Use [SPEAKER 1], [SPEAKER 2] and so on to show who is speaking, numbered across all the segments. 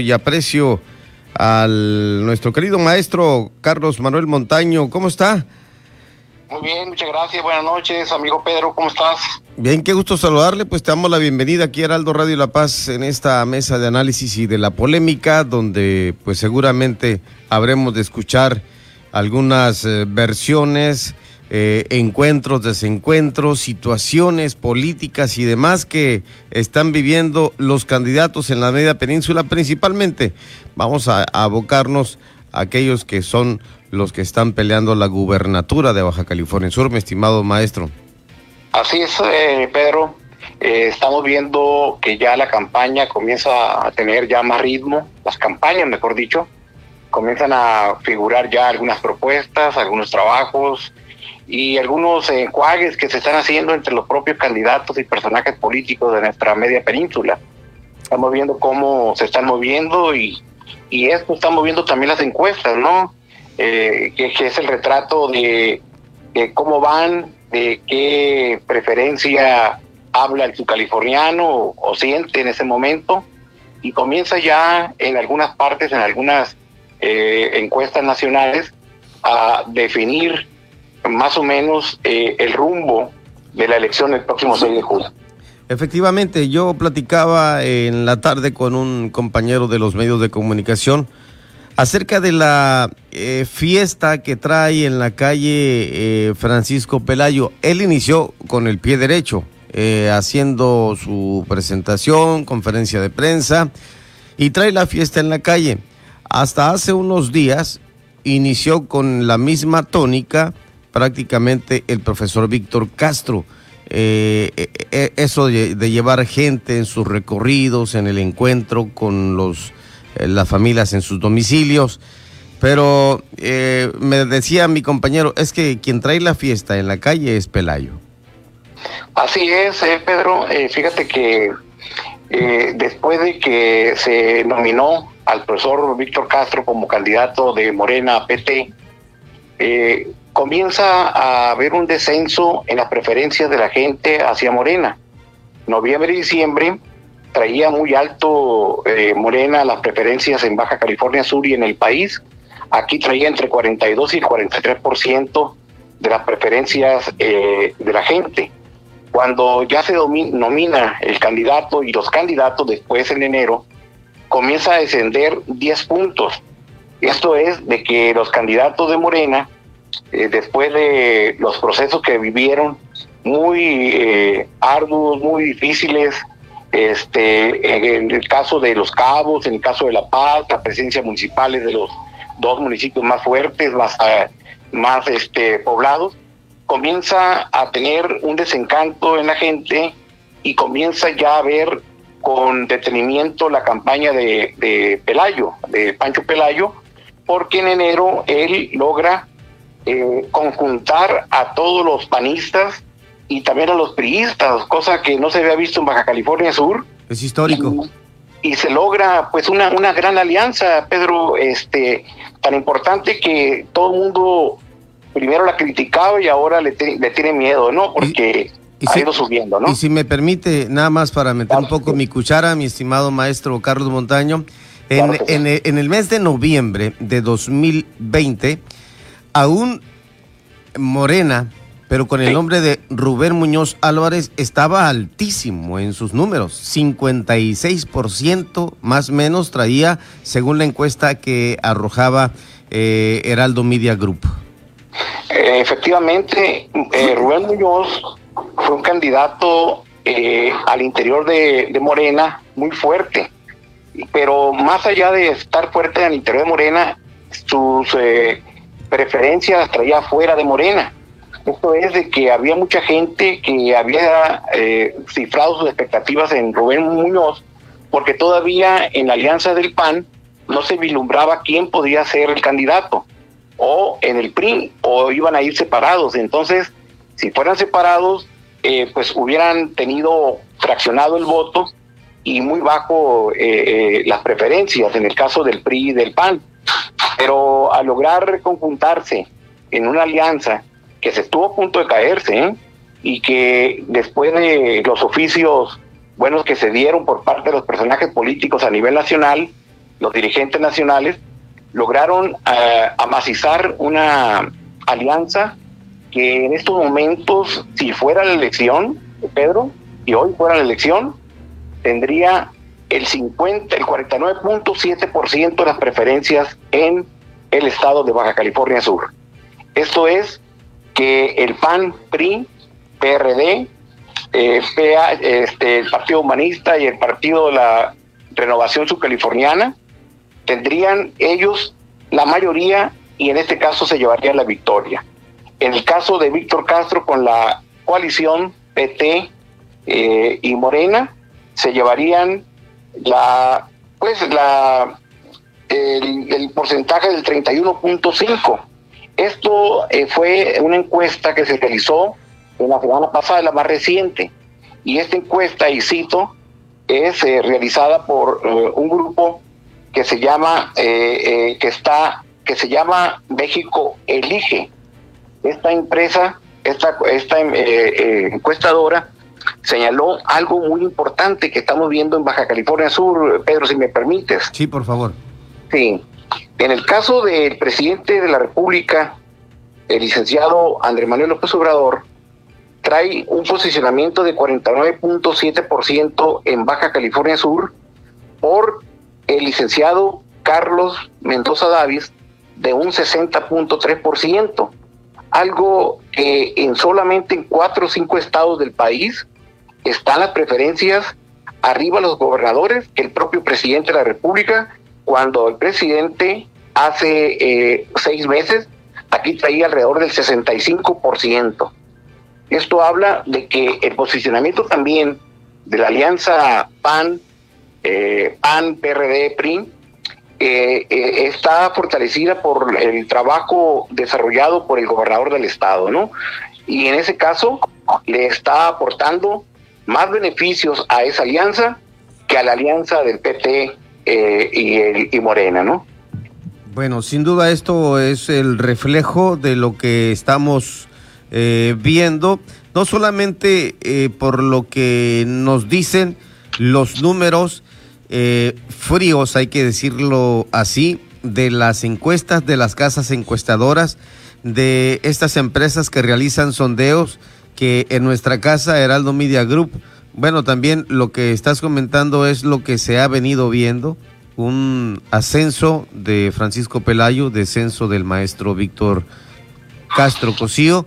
[SPEAKER 1] y aprecio al nuestro querido maestro Carlos Manuel Montaño. ¿Cómo está?
[SPEAKER 2] Muy bien, muchas gracias. Buenas noches, amigo Pedro. ¿Cómo estás?
[SPEAKER 1] Bien, qué gusto saludarle. Pues te damos la bienvenida aquí a Heraldo Radio La Paz en esta mesa de análisis y de la polémica, donde pues seguramente habremos de escuchar algunas eh, versiones eh, encuentros, desencuentros, situaciones políticas y demás que están viviendo los candidatos en la media península, principalmente. Vamos a, abocarnos a aquellos que son los que están peleando la gubernatura de Baja California Sur, mi estimado maestro.
[SPEAKER 2] Así es, eh, Pedro. Eh, estamos viendo que ya la campaña comienza a tener ya más ritmo, las campañas, mejor dicho, comienzan a figurar ya algunas propuestas, algunos trabajos, y algunos enjuagues que se están haciendo entre los propios candidatos y personajes políticos de nuestra media península. Estamos viendo cómo se están moviendo y, y esto está moviendo también las encuestas, ¿no? Eh, que, es el retrato de, cómo van, de qué preferencia habla el subcaliforniano o, o siente en ese momento y comienza ya en algunas partes, en algunas eh, encuestas nacionales, a definir más o menos eh, el rumbo de la elección del próximo 6 de julio.
[SPEAKER 1] Efectivamente, yo platicaba en la tarde con un compañero de los medios de comunicación acerca de la eh, fiesta que trae en la calle eh, Francisco Pelayo. Él inició con el pie derecho, haciendo su presentación, conferencia de prensa, y trae la fiesta en la calle. Hasta hace unos días inició con la misma tónica prácticamente el profesor Víctor Castro. Eh, eh, eh, eso de, llevar gente en sus recorridos, en el encuentro con los, las familias en sus domicilios. Pero me decía mi compañero, es que quien trae la fiesta en la calle es Pelayo.
[SPEAKER 2] Así es, Pedro. fíjate que después de que se nominó al profesor Víctor Castro como candidato de Morena a PT, comienza a haber un descenso en las preferencias de la gente hacia Morena. Noviembre y diciembre traía muy alto eh, Morena las preferencias en Baja California Sur y en el país. Aquí traía entre 42 y 43% de las preferencias eh, de la gente. Cuando ya se nomina el candidato y los candidatos después en enero, comienza a descender 10 puntos. Esto es de que los candidatos de Morena eh, después de los procesos que vivieron, muy eh, arduos, muy difíciles, este, en el caso de Los Cabos, en el caso de La Paz, la presencia municipales de los dos municipios más fuertes, más, eh, más este, poblados, comienza a tener un desencanto en la gente y comienza ya a ver con detenimiento la campaña de, de Pelayo, de Pancho Pelayo, porque en enero él logra eh, conjuntar a todos los panistas y también a los priistas, cosa que no se había visto en Baja California Sur.
[SPEAKER 1] Es histórico.
[SPEAKER 2] Y, se logra pues una, una gran alianza, Pedro, este, tan importante que todo el mundo primero la criticaba y ahora le, le tiene miedo, ¿no? Porque ha ido subiendo, ¿no?
[SPEAKER 1] Y si me permite, nada más para meter un poco mi cuchara, mi estimado maestro Carlos Montaño, en, en, en el mes de noviembre de 2020 aún Morena, pero con el nombre de Rubén Muñoz Álvarez, estaba altísimo en sus números. 56% más o menos traía, según la encuesta que arrojaba eh, Heraldo Media Group.
[SPEAKER 2] Eh, efectivamente, eh, Rubén Muñoz fue un candidato al interior de, de, Morena muy fuerte, pero más allá de estar fuerte al interior de Morena, sus preferencias traía fuera de Morena. Esto es de que había mucha gente que había eh, cifrado sus expectativas en Rubén Muñoz, porque todavía en la alianza del PAN no se vislumbraba quién podía ser el candidato, o en el PRI, o iban a ir separados. Entonces, si fueran separados, eh, pues hubieran tenido fraccionado el voto y muy bajo eh, las preferencias en el caso del PRI y del PAN. Pero al lograr conjuntarse en una alianza que se estuvo a punto de caerse ¿eh? y que después de los oficios buenos que se dieron por parte de los personajes políticos a nivel nacional, los dirigentes nacionales, lograron uh, amacizar una alianza que en estos momentos, si fuera la elección, Pedro, y hoy fuera la elección, tendría el 50, el 49.7% de las preferencias en el estado de Baja California Sur. Esto es que el PAN, PRI, PRD, eh, este, el Partido Humanista y el Partido de la Renovación Subcaliforniana tendrían ellos la mayoría y en este caso se llevaría la victoria. En el caso de Víctor Castro con la coalición PT eh, y Morena, se llevarían la pues la el, porcentaje del 31.5. Esto eh, fue una encuesta que se realizó en la semana pasada, la más reciente, y esta encuesta, y cito, es eh, realizada por eh, un grupo que se llama que está que se llama México Elige. Esta empresa, esta esta encuestadora señaló algo muy importante que estamos viendo en Baja California Sur, Pedro, si me permites.
[SPEAKER 1] Sí, por favor.
[SPEAKER 2] Sí. En el caso del presidente de la República, el licenciado Andrés Manuel López Obrador, trae un posicionamiento de 49.7% en Baja California Sur por el licenciado Carlos Mendoza Davis de un 60.3%, algo que en solamente en cuatro o cinco estados del país están las preferencias arriba los gobernadores que el propio presidente de la República, cuando el presidente hace eh, seis meses aquí traía alrededor del 65%. Esto habla de que el posicionamiento también de la alianza PAN, eh, PAN, PRD, PRI, eh, está fortalecida por el trabajo desarrollado por el gobernador del estado, ¿no? Y en ese caso le está aportando más beneficios a esa alianza que a la alianza del PT eh, y, el, y Morena, ¿no?
[SPEAKER 1] Bueno, sin duda esto es el reflejo de lo que estamos eh, viendo, no solamente eh, por lo que nos dicen los números fríos, hay que decirlo así, de las encuestas de las casas encuestadoras, de estas empresas que realizan sondeos, que en nuestra casa, Heraldo Media Group, bueno, también lo que estás comentando es lo que se ha venido viendo, un ascenso de Francisco Pelayo, descenso del maestro Víctor Castro Cosío,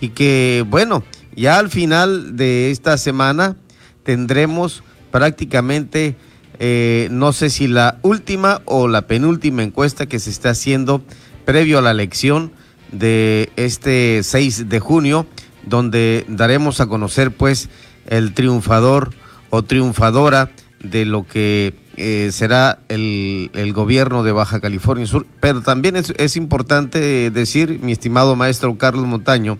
[SPEAKER 1] y que, bueno, ya al final de esta semana tendremos prácticamente, eh, no sé si la última o la penúltima encuesta que se está haciendo previo a la elección de este 6 de junio donde daremos a conocer pues el triunfador o triunfadora de lo que eh, será el, gobierno de Baja California Sur. Pero también es, es, importante decir, mi estimado maestro Carlos Montaño,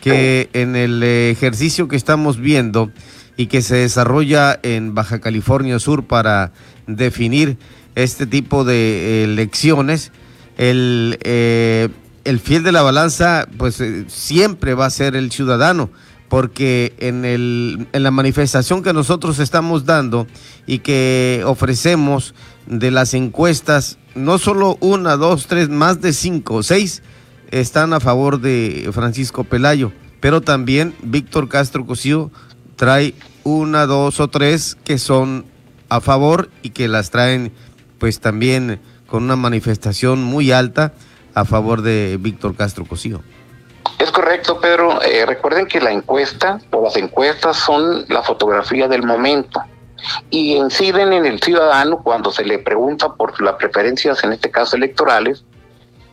[SPEAKER 1] que en el ejercicio que estamos viendo y que se desarrolla en Baja California Sur para definir este tipo de elecciones, el, eh, el fiel de la balanza, pues eh, siempre va a ser el ciudadano, porque en, el, en la manifestación que nosotros estamos dando y que ofrecemos de las encuestas, no solo una, dos, tres, más de cinco, seis están a favor de Francisco Pelayo, pero también Víctor Castro Cosío trae una, dos o tres que son a favor y que las traen pues también con una manifestación muy alta a favor de Víctor Castro Cosío.
[SPEAKER 2] Es correcto, Pedro. Eh, recuerden que la encuesta o las encuestas son la fotografía del momento y inciden en el ciudadano cuando se le pregunta por las preferencias, en este caso electorales,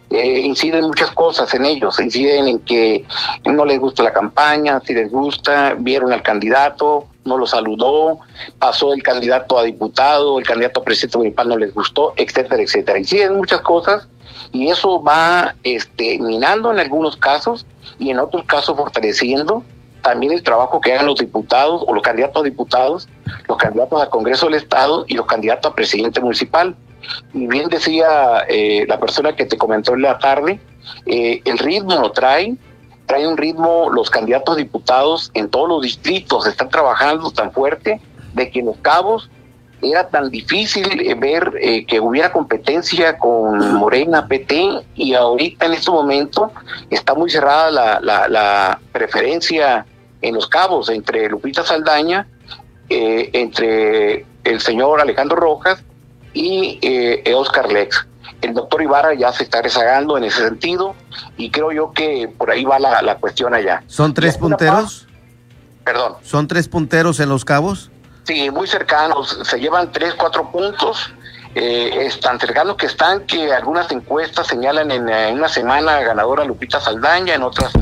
[SPEAKER 2] eh, inciden muchas cosas en ellos, inciden en que no les gusta la campaña, si les gusta, vieron al candidato, no lo saludó, pasó el candidato a diputado, el candidato a presidente municipal no les gustó, etcétera, etcétera. Inciden muchas cosas y eso va este, minando en algunos casos y en otros casos fortaleciendo también el trabajo que hagan los diputados o los candidatos a diputados, los candidatos al Congreso del Estado y los candidatos a presidente municipal. Y bien decía eh, la persona que te comentó en la tarde, eh, el ritmo lo trae, trae un ritmo, los candidatos a diputados en todos los distritos están trabajando tan fuerte de que en los cabos era tan difícil eh, ver eh, que hubiera competencia con Morena PT y ahorita en este momento está muy cerrada la, la, preferencia en los cabos entre Lupita Saldaña, eh, entre el señor Alejandro Rojas y eh, Oscar Lex. El doctor Ibarra ya se está rezagando en ese sentido y creo yo que por ahí va la, la cuestión allá.
[SPEAKER 1] ¿Son tres punteros?
[SPEAKER 2] Perdón.
[SPEAKER 1] ¿Son tres punteros en los cabos?
[SPEAKER 2] Muy cercanos, se llevan tres, cuatro puntos. Eh, es tan cercanos que están que algunas encuestas señalan en, una semana ganadora Lupita Saldaña, en otras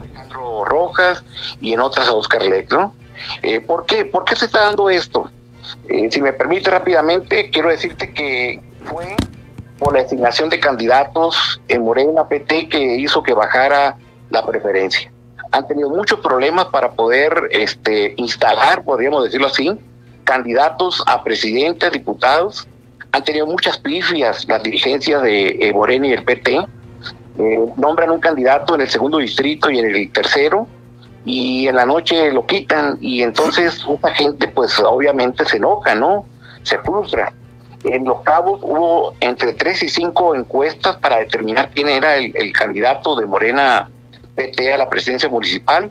[SPEAKER 2] Alejandro Rojas y en otras Oscar Leck, ¿no? Eh, ¿por, qué? ¿Por qué se está dando esto? Eh, si me permite rápidamente, quiero decirte que fue por la designación de candidatos en Morena PT que hizo que bajara la preferencia han tenido muchos problemas para poder este, instalar, podríamos decirlo así, candidatos a presidentes, diputados. Han tenido muchas pifias las dirigencias de eh, Morena y el PT. Eh, nombran un candidato en el segundo distrito y en el tercero y en la noche lo quitan y entonces esta gente pues obviamente se enoja, ¿no? Se frustra. En Los Cabos hubo entre tres y cinco encuestas para determinar quién era el, el candidato de Morena PT a la presidencia municipal.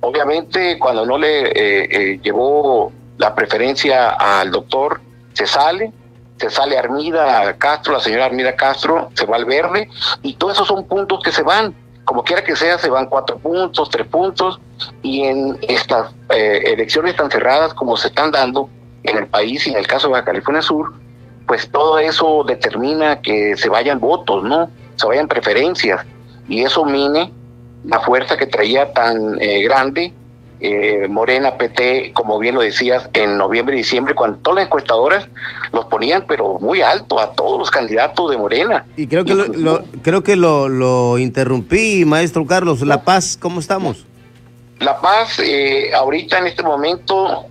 [SPEAKER 2] Obviamente, cuando no le eh, eh, llevó la preferencia al doctor, se sale, se sale Armida Castro, la señora Armida Castro, se va al verde, y todos esos son puntos que se van. Como quiera que sea, se van cuatro puntos, tres puntos, y en estas eh, elecciones tan cerradas como se están dando en el país y en el caso de Baja California Sur, pues todo eso determina que se vayan votos, ¿no? Se vayan preferencias, y eso mine la fuerza que traía tan eh, grande eh, Morena, PT, como bien lo decías, en noviembre y diciembre, cuando todas las encuestadoras los ponían, pero muy alto a todos los candidatos de Morena.
[SPEAKER 1] Y creo que, lo, creo que lo, interrumpí, maestro Carlos. La Paz, ¿cómo estamos?
[SPEAKER 2] La Paz, eh, ahorita en este momento,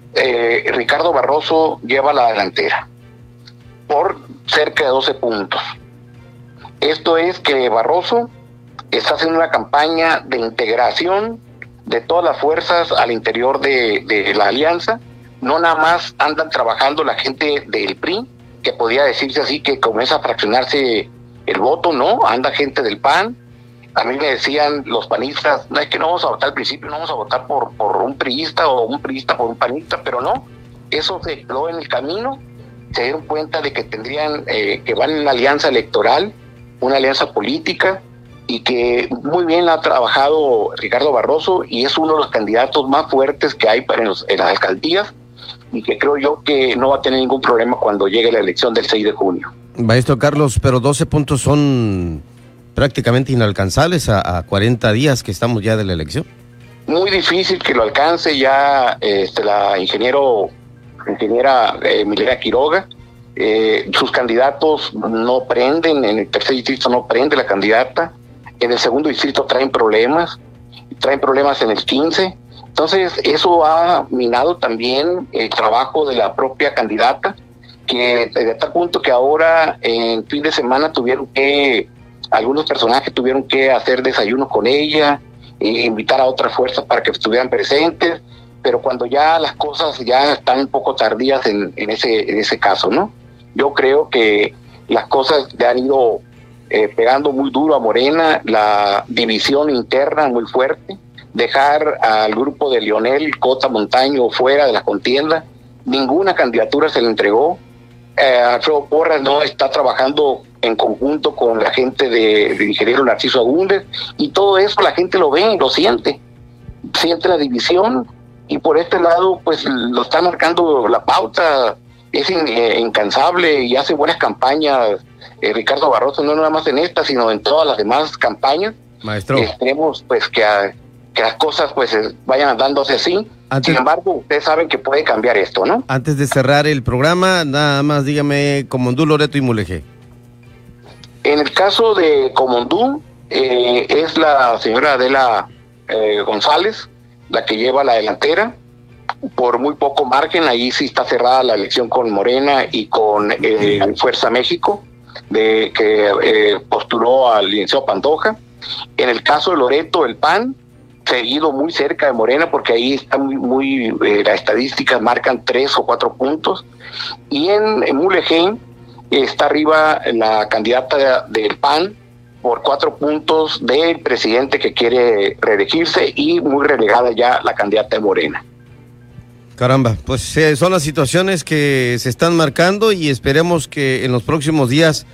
[SPEAKER 2] Ricardo Barroso lleva la delantera por cerca de 12 puntos. Esto es que Barroso está haciendo una campaña de integración de todas las fuerzas al interior de, la alianza. No nada más andan trabajando la gente del PRI, que podía decirse así que comienza a fraccionarse el voto, no, anda gente del PAN. A mí me decían los panistas, no es que no vamos a votar al principio, no vamos a votar por, por un priista o un priista por un panista, pero no, eso se quedó en el camino, se dieron cuenta de que tendrían, eh, que van en una alianza electoral, una alianza política, y que muy bien ha trabajado Ricardo Barroso y es uno de los candidatos más fuertes que hay para en, las alcaldías y que creo yo que no va a tener ningún problema cuando llegue la elección del 6 de junio.
[SPEAKER 1] Maestro Carlos, pero 12 puntos son prácticamente inalcanzables a, 40 días que estamos ya de la elección.
[SPEAKER 2] Muy difícil que lo alcance ya este, la ingeniero, ingeniera eh, Milena Quiroga. Eh, sus candidatos no prenden, en el tercer distrito no prende la candidata en el segundo distrito traen problemas, traen problemas en el 15. Entonces, eso ha minado también el trabajo de la propia candidata, que desde tal punto que ahora en fin de semana tuvieron que, algunos personajes tuvieron que hacer desayuno con ella, e invitar a otras fuerzas para que estuvieran presentes, pero cuando ya las cosas ya están un poco tardías en, en, ese, en ese caso, ¿no? Yo creo que las cosas ya han ido eh, pegando muy duro a Morena, la división interna muy fuerte, dejar al grupo de Lionel Cota Montaño fuera de la contienda, ninguna candidatura se le entregó. Eh, Alfredo Porras no está trabajando en conjunto con la gente de, ingeniero Narciso Agúndez y todo eso la gente lo ve, lo siente, siente la división y por este lado pues lo está marcando la pauta, es eh, incansable y hace buenas campañas eh, Ricardo Barroso, no nada más en esta, sino en todas las demás campañas.
[SPEAKER 1] Maestro.
[SPEAKER 2] Esperemos pues que, que las cosas pues vayan dándose así. Sin embargo, ustedes saben que puede cambiar esto, ¿no?
[SPEAKER 1] Antes de cerrar el programa, nada más dígame Comondú, Loreto y Mulegé.
[SPEAKER 2] En el caso de Comondú, eh, es la señora Adela eh, González la que lleva la delantera por muy poco margen, ahí sí está cerrada la elección con Morena y con Fuerza México de que eh, postuló al licenciado Pantoja. En el caso de Loreto, el PAN seguido muy cerca de Morena porque ahí está muy, muy eh, las estadísticas marcan tres o cuatro puntos. Y en, en está arriba la candidata del PAN por cuatro puntos del presidente que quiere reelegirse y muy relegada ya la candidata de Morena.
[SPEAKER 1] Caramba, pues eh, son las situaciones que se están marcando y esperemos que en los próximos días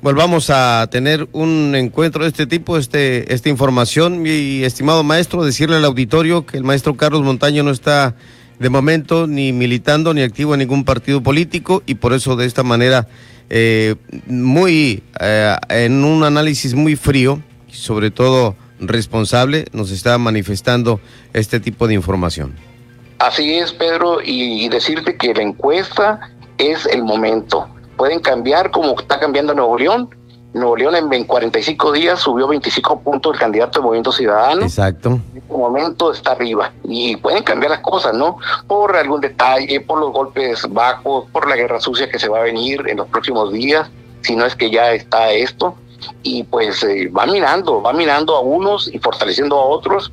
[SPEAKER 1] volvamos a tener un encuentro de este tipo, este, esta información. Mi estimado maestro, decirle al auditorio que el maestro Carlos Montaño no está de momento ni militando ni activo en ningún partido político y por eso de esta manera, eh, muy, eh, en un análisis muy frío, sobre todo responsable, nos está manifestando este tipo de información.
[SPEAKER 2] Así es, Pedro, y, y decirte que la encuesta es el momento. Pueden cambiar como está cambiando Nuevo León. Nuevo León en, en 45 días subió 25 puntos el candidato de Movimiento Ciudadano.
[SPEAKER 1] Exacto.
[SPEAKER 2] En este momento está arriba y pueden cambiar las cosas, ¿no? Por algún detalle, por los golpes bajos, por la guerra sucia que se va a venir en los próximos días, si no es que ya está esto. Y pues eh, va mirando, va mirando a unos y fortaleciendo a otros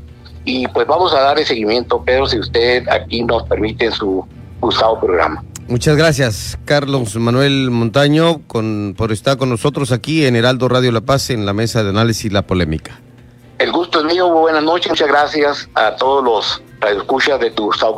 [SPEAKER 2] y pues vamos a dar el seguimiento, Pedro, si usted aquí nos permite su gustado programa.
[SPEAKER 1] Muchas gracias, Carlos Manuel Montaño, con, por estar con nosotros aquí en Heraldo Radio La Paz en la mesa de análisis La Polémica.
[SPEAKER 2] El gusto es mío, buenas noches, muchas gracias a todos los radioescuchas de tu gustado